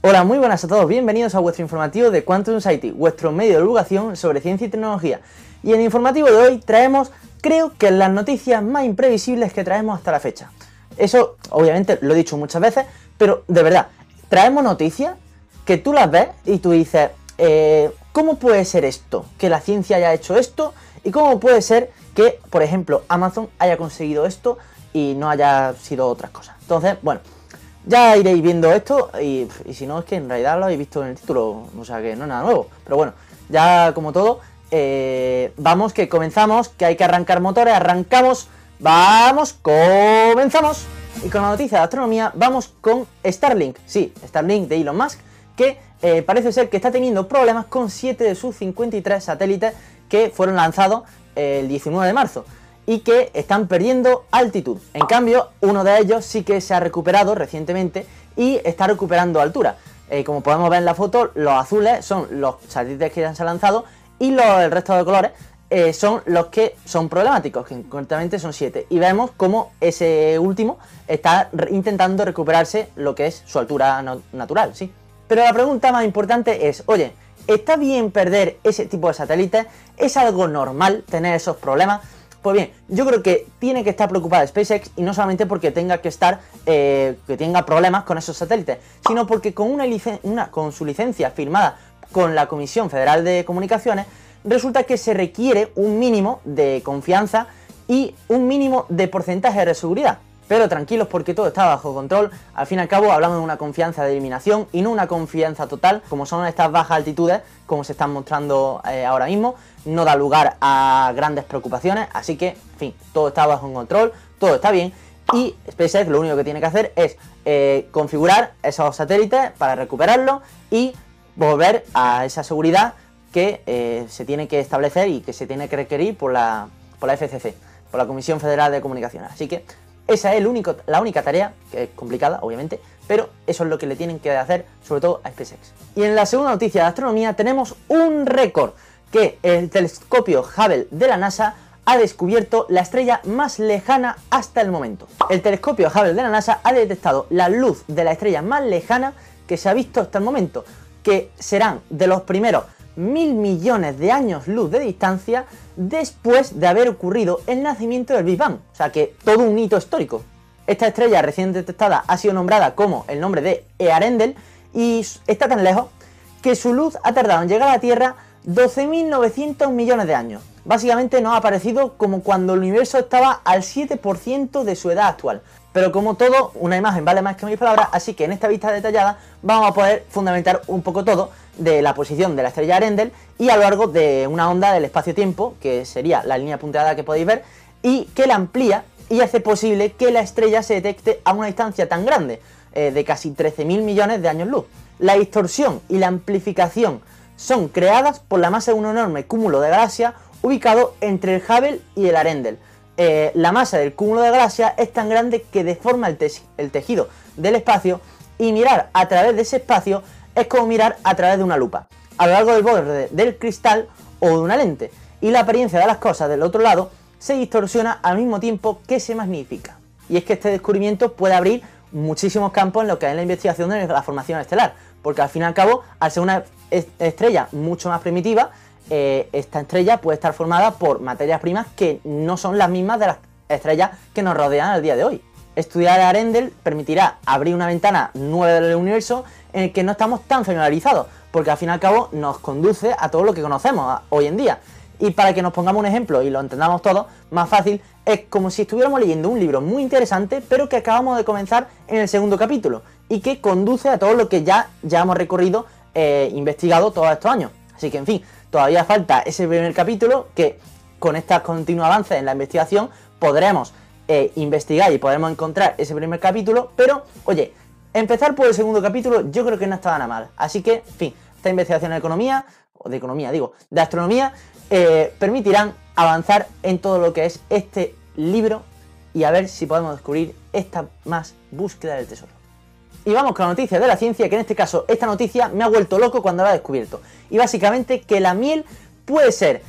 Hola, muy buenas a todos, bienvenidos a vuestro informativo de Quantum Society, vuestro medio de divulgación sobre ciencia y tecnología. Y en el informativo de hoy traemos, creo que las noticias más imprevisibles que traemos hasta la fecha. Eso, obviamente, lo he dicho muchas veces, pero de verdad, traemos noticias que tú las ves y tú dices, eh, ¿cómo puede ser esto? Que la ciencia haya hecho esto y cómo puede ser que, por ejemplo, Amazon haya conseguido esto y no haya sido otras cosas. Entonces, bueno, ya iréis viendo esto y, si no es que en realidad lo habéis visto en el título, o sea que no es nada nuevo. Pero bueno, ya como todo, eh, vamos que comenzamos, que hay que arrancar motores, arrancamos, vamos, comenzamos. Y con la noticia de astronomía vamos con Starlink, sí, Starlink de Elon Musk, que eh, parece ser que está teniendo problemas con 7 de sus 53 satélites que fueron lanzados el 19 de marzo y que están perdiendo altitud. En cambio, uno de ellos sí que se ha recuperado recientemente y está recuperando altura. Eh, como podemos ver en la foto, los azules son los satélites que ya se han lanzado y los, el resto de colores eh, son los que son problemáticos, que concretamente son 7. Y vemos cómo ese último está intentando recuperarse lo que es su altura natural, ¿sí? Pero la pregunta más importante es, oye, ¿está bien perder ese tipo de satélites? ¿Es algo normal tener esos problemas? Pues bien, yo creo que tiene que estar preocupada SpaceX y no solamente porque tenga que estar, eh, que tenga problemas con esos satélites, sino porque con, una, con su licencia firmada con la Comisión Federal de Comunicaciones, resulta que se requiere un mínimo de confianza y un mínimo de porcentaje de seguridad. Pero tranquilos porque todo está bajo control, al fin y al cabo hablamos de una confianza de eliminación y no una confianza total como son estas bajas altitudes como se están mostrando eh, ahora mismo, no da lugar a grandes preocupaciones, así que, en fin, todo está bajo control, todo está bien. Y SpaceX lo único que tiene que hacer es eh, configurar esos satélites para recuperarlos y volver a esa seguridad que eh, se tiene que establecer y que se tiene que requerir por la, por la FCC, por la Comisión Federal de Comunicaciones. Así que esa es la única tarea, que es complicada, obviamente, pero eso es lo que le tienen que hacer, sobre todo a SpaceX. Y en la segunda noticia de astronomía tenemos un récord, que el telescopio Hubble de la NASA ha descubierto la estrella más lejana hasta el momento. El telescopio Hubble de la NASA ha detectado la luz de la estrella más lejana que se ha visto hasta el momento, que serán de los primeros mil millones de años luz de distancia después de haber ocurrido el nacimiento del Big Bang. O sea que todo un hito histórico. Esta estrella recién detectada ha sido nombrada como el nombre de Earendel y está tan lejos que su luz ha tardado en llegar a la Tierra 12.900 millones de años. Básicamente nos ha aparecido como cuando el universo estaba al 7% de su edad actual. Pero como todo, una imagen vale más que mil palabras, así que en esta vista detallada vamos a poder fundamentar un poco todo de la posición de la estrella Arendel y a lo largo de una onda del espacio-tiempo, que sería la línea punteada que podéis ver, y que la amplía y hace posible que la estrella se detecte a una distancia tan grande, eh, de casi 13.000 millones de años luz. La distorsión y la amplificación son creadas por la masa de un enorme cúmulo de galaxias ubicado entre el Hubble y el Arendel. Eh, la masa del cúmulo de galaxias es tan grande que deforma el, el tejido del espacio y mirar a través de ese espacio es como mirar a través de una lupa, a lo largo del borde del cristal o de una lente, y la apariencia de las cosas del otro lado se distorsiona al mismo tiempo que se magnifica. Y es que este descubrimiento puede abrir muchísimos campos en lo que es la investigación de la formación estelar, porque al fin y al cabo, al ser una estrella mucho más primitiva, eh, esta estrella puede estar formada por materias primas que no son las mismas de las estrellas que nos rodean al día de hoy. Estudiar a Arendel permitirá abrir una ventana nueva del universo en el que no estamos tan familiarizados, porque al fin y al cabo nos conduce a todo lo que conocemos hoy en día. Y para que nos pongamos un ejemplo y lo entendamos todos, más fácil, es como si estuviéramos leyendo un libro muy interesante, pero que acabamos de comenzar en el segundo capítulo, y que conduce a todo lo que ya, ya hemos recorrido, e investigado todos estos años. Así que, en fin, todavía falta ese primer capítulo que con estos continuos avances en la investigación podremos eh, investigar y podremos encontrar ese primer capítulo, pero, oye, Empezar por el segundo capítulo yo creo que no estaba nada mal. Así que, en fin, esta investigación de economía, o de economía digo, de astronomía, eh, permitirán avanzar en todo lo que es este libro y a ver si podemos descubrir esta más búsqueda del tesoro. Y vamos con la noticia de la ciencia, que en este caso esta noticia me ha vuelto loco cuando la he descubierto. Y básicamente que la miel puede ser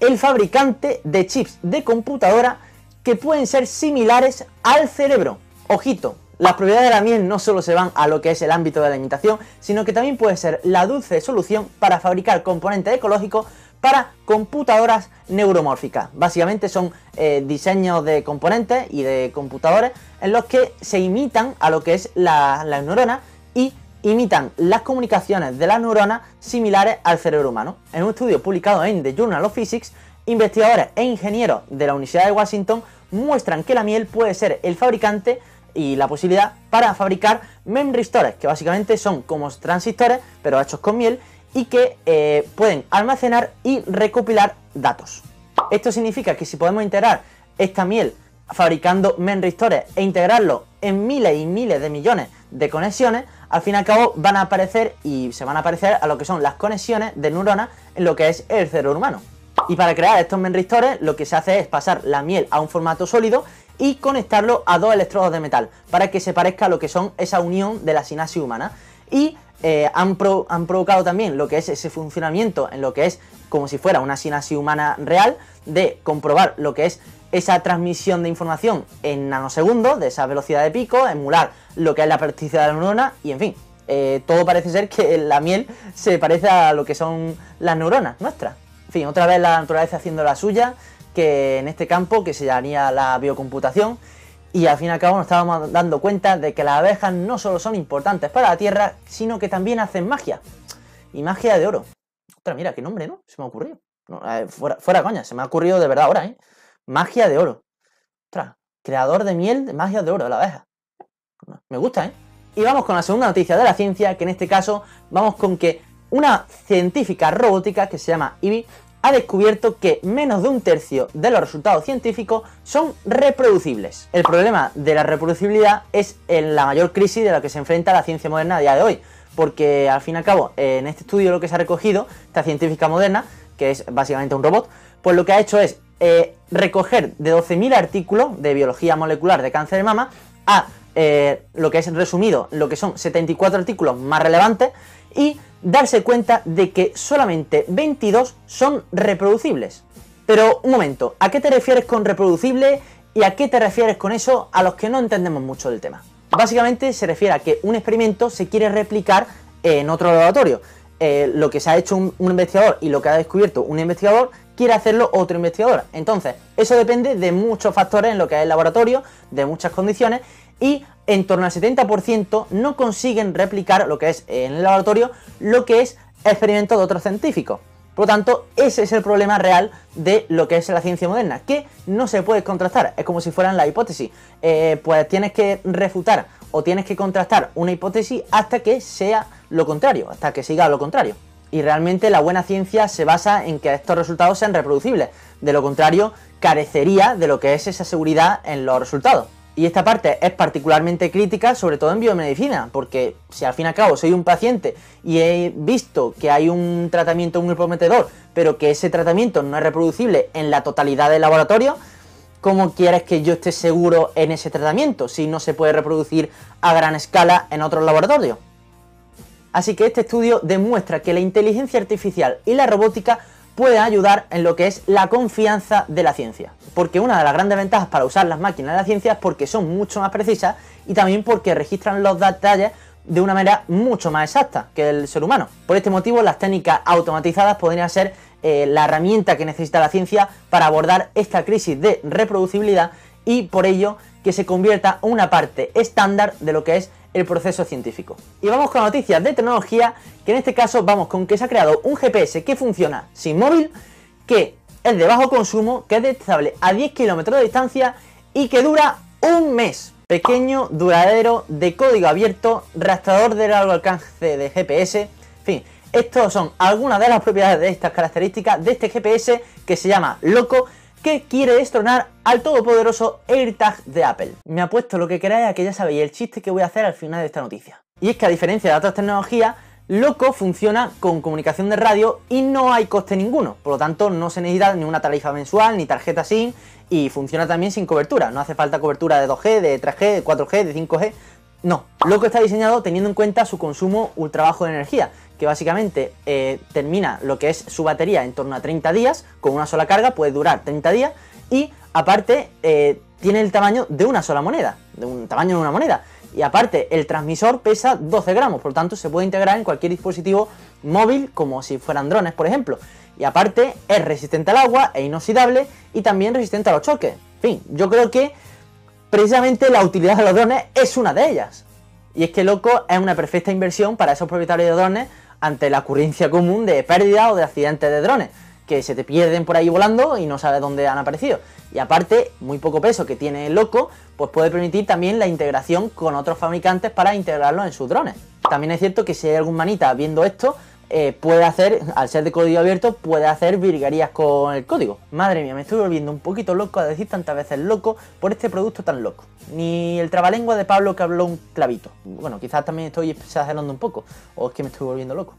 el fabricante de chips de computadora que pueden ser similares al cerebro. Ojito, Las propiedades de la miel no solo se van a lo que es el ámbito de la alimentación, sino que también puede ser la dulce solución para fabricar componentes ecológicos para computadoras neuromórficas. Básicamente son eh, diseños de componentes y de computadores en los que se imitan a lo que es la, la neurona y imitan las comunicaciones de las neuronas similares al cerebro humano. En un estudio publicado en The Journal of Physics, investigadores e ingenieros de la Universidad de Washington muestran que la miel puede ser el fabricante y la posibilidad para fabricar memristores, que básicamente son como transistores, pero hechos con miel, y que eh, pueden almacenar y recopilar datos. Esto significa que si podemos integrar esta miel fabricando memristores e integrarlo en miles y miles de millones de conexiones, al fin y al cabo van a aparecer y se van a aparecer a lo que son las conexiones de neuronas en lo que es el cerebro humano. Y para crear estos memristores lo que se hace es pasar la miel a un formato sólido y conectarlo a dos electrodos de metal para que se parezca a lo que son esa unión de la sinapsis humana. Y eh, han, han, provocado también lo que es ese funcionamiento en lo que es como si fuera una sinapsis humana real, de comprobar lo que es esa transmisión de información en nanosegundos, de esa velocidad de pico, emular lo que es la plasticidad de la neurona y en fin, eh, todo parece ser que la miel se parece a lo que son las neuronas nuestras. En fin, otra vez la naturaleza haciendo la suya, que en este campo que se llamaría la biocomputación, y al fin y al cabo nos estábamos dando cuenta de que las abejas no solo son importantes para la Tierra, sino que también hacen magia. Y magia de oro. Ostras, mira, qué nombre, ¿no? Se me ha ocurrido. Fuera, fuera coña, se me ha ocurrido de verdad ahora, ¿eh? Magia de oro. Ostras, creador de miel de magia de oro, la abeja. Me gusta, ¿eh? Y vamos con la segunda noticia de la ciencia, que en este caso vamos con que una científica robótica que se llama Ivy ha descubierto que menos de un tercio de los resultados científicos son reproducibles. El problema de la reproducibilidad es en la mayor crisis de la que se enfrenta la ciencia moderna a día de hoy, porque al fin y al cabo, en este estudio lo que se ha recogido, esta científica moderna, que es básicamente un robot, pues lo que ha hecho es eh, recoger de 12.000 artículos de biología molecular de cáncer de mama a eh, lo que es resumido, lo que son 74 artículos más relevantes y darse cuenta de que solamente 22 son reproducibles. Pero un momento, ¿a qué te refieres con reproducible y a qué te refieres con eso a los que no entendemos mucho del tema? Básicamente se refiere a que un experimento se quiere replicar en otro laboratorio. Eh, lo que se ha hecho un, investigador y lo que ha descubierto un investigador quiere hacerlo otro investigador. Entonces, eso depende de muchos factores en lo que es el laboratorio, de muchas condiciones, y en torno al 70% no consiguen replicar lo que es en el laboratorio lo que es experimento de otros científicos. Por lo tanto, ese es el problema real de lo que es la ciencia moderna, que no se puede contrastar, es como si fueran la hipótesis. Eh, pues tienes que refutar o tienes que contrastar una hipótesis hasta que sea lo contrario, hasta que siga lo contrario. Y realmente la buena ciencia se basa en que estos resultados sean reproducibles, de lo contrario carecería de lo que es esa seguridad en los resultados. Y esta parte es particularmente crítica, sobre todo en biomedicina, porque si al fin y al cabo soy un paciente y he visto que hay un tratamiento muy prometedor, pero que ese tratamiento no es reproducible en la totalidad del laboratorio, ¿cómo quieres que yo esté seguro en ese tratamiento si no se puede reproducir a gran escala en otros laboratorios? Así que este estudio demuestra que la inteligencia artificial y la robótica puede ayudar en lo que es la confianza de la ciencia. Porque una de las grandes ventajas para usar las máquinas de la ciencia es porque son mucho más precisas y también porque registran los detalles de una manera mucho más exacta que el ser humano. Por este motivo, las técnicas automatizadas podrían ser eh, la herramienta que necesita la ciencia para abordar esta crisis de reproducibilidad y por ello que se convierta en una parte estándar de lo que es el proceso científico. Y vamos con noticias de tecnología, que en este caso vamos con que se ha creado un GPS que funciona sin móvil, que es de bajo consumo, que es detectable a 10 kilómetros de distancia y que dura un mes. Pequeño, duradero, de código abierto, rastreador de largo alcance de GPS, en fin, estos son algunas de las propiedades de estas características de este GPS que se llama Loco, que quiere destronar al todopoderoso AirTag de Apple. Me apuesto lo que queráis a que ya sabéis el chiste que voy a hacer al final de esta noticia. Y es que a diferencia de otras tecnologías, Loco funciona con comunicación de radio y no hay coste ninguno, por lo tanto no se necesita ni una tarifa mensual ni tarjeta SIM y funciona también sin cobertura, no hace falta cobertura de 2G, de 3G, de 4G, de 5G, no. Loco está diseñado teniendo en cuenta su consumo ultra bajo de energía, que básicamente eh, termina lo que es su batería en torno a 30 días, con una sola carga puede durar 30 días y aparte eh, tiene el tamaño de una sola moneda, de un tamaño de una moneda, Y aparte, el transmisor pesa 12 gramos, por lo tanto se puede integrar en cualquier dispositivo móvil como si fueran drones, por ejemplo. Y aparte, es resistente al agua, es inoxidable y también resistente a los choques. En fin, yo creo que precisamente la utilidad de los drones es una de ellas. Y es que Loco es una perfecta inversión para esos propietarios de drones ante la ocurrencia común de pérdida o de accidentes de drones, que se te pierden por ahí volando y no sabes dónde han aparecido. Y aparte, muy poco peso que tiene Loco, pues puede permitir también la integración con otros fabricantes para integrarlo en sus drones. También es cierto que si hay algún manita viendo esto, eh, puede hacer, al ser de código abierto, puede hacer virguerías con el código. Madre mía, me estoy volviendo un poquito loco a decir tantas veces loco por este producto tan loco. Ni el trabalengua de Pablo que habló un clavito. Bueno, quizás también estoy exagerando un poco, o es que me estoy volviendo loco.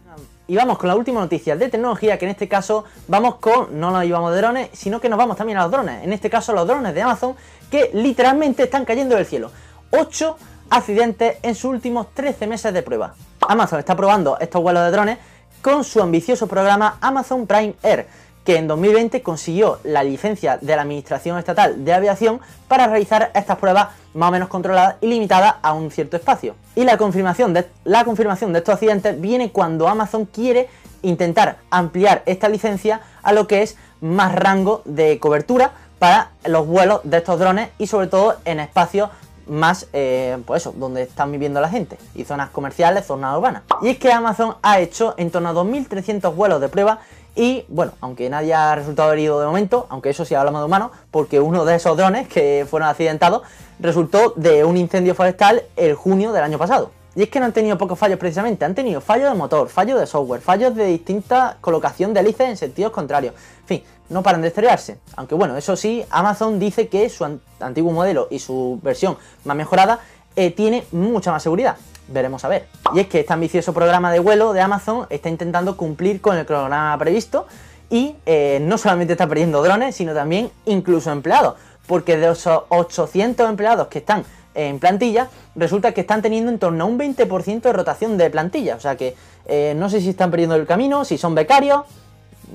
Y vamos con la última noticia de tecnología, que en este caso vamos con, no nos llevamos de drones, sino que nos vamos también a los drones. En este caso los drones de Amazon, que literalmente están cayendo del cielo. 8 accidentes en sus últimos 13 meses de prueba. Amazon está probando estos vuelos de drones con su ambicioso programa Amazon Prime Air, que en 2020 consiguió la licencia de la Administración Estatal de Aviación para realizar estas pruebas más o menos controladas y limitadas a un cierto espacio. Y la confirmación de, la confirmación de estos accidentes viene cuando Amazon quiere intentar ampliar esta licencia a lo que es más rango de cobertura para los vuelos de estos drones y sobre todo en espacios más, eh, pues eso, donde están viviendo la gente, y zonas comerciales, zonas urbanas. Y es que Amazon ha hecho en torno a 2.300 vuelos de prueba y bueno, aunque nadie ha resultado herido de momento, aunque eso sí hablamos de humanos, porque uno de esos drones que fueron accidentados resultó de un incendio forestal el junio del año pasado. Y es que no han tenido pocos fallos precisamente, han tenido fallos de motor, fallos de software, fallos de distinta colocación de hélices en sentidos contrarios. En fin, no paran de estrellarse. Aunque bueno, eso sí, Amazon dice que su antiguo modelo y su versión más mejorada eh, tiene mucha más seguridad. Veremos a ver. Y es que este ambicioso programa de vuelo de Amazon está intentando cumplir con el cronograma previsto y eh, no solamente está perdiendo drones, sino también incluso empleados. Porque de esos 800 empleados que están en plantilla, resulta que están teniendo en torno a un 20% de rotación de plantilla. O sea que eh, no sé si están perdiendo el camino, si son becarios,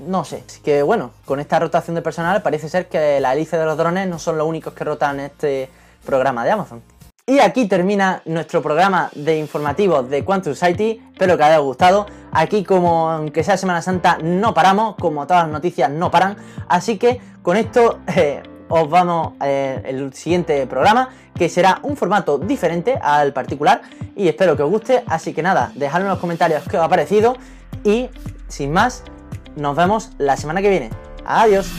no sé. Así que bueno, con esta rotación de personal parece ser que la hélice de los drones no son los únicos que rotan este programa de Amazon. Y aquí termina nuestro programa de informativos de Quantum Society. Espero que os haya gustado. Aquí, como aunque sea Semana Santa, no paramos, como todas las noticias no paran. Así que con esto eh, os vamos eh, el siguiente programa, que será un formato diferente al particular y espero que os guste. Así que nada, dejadme en los comentarios qué os ha parecido y sin más, nos vemos la semana que viene. Adiós.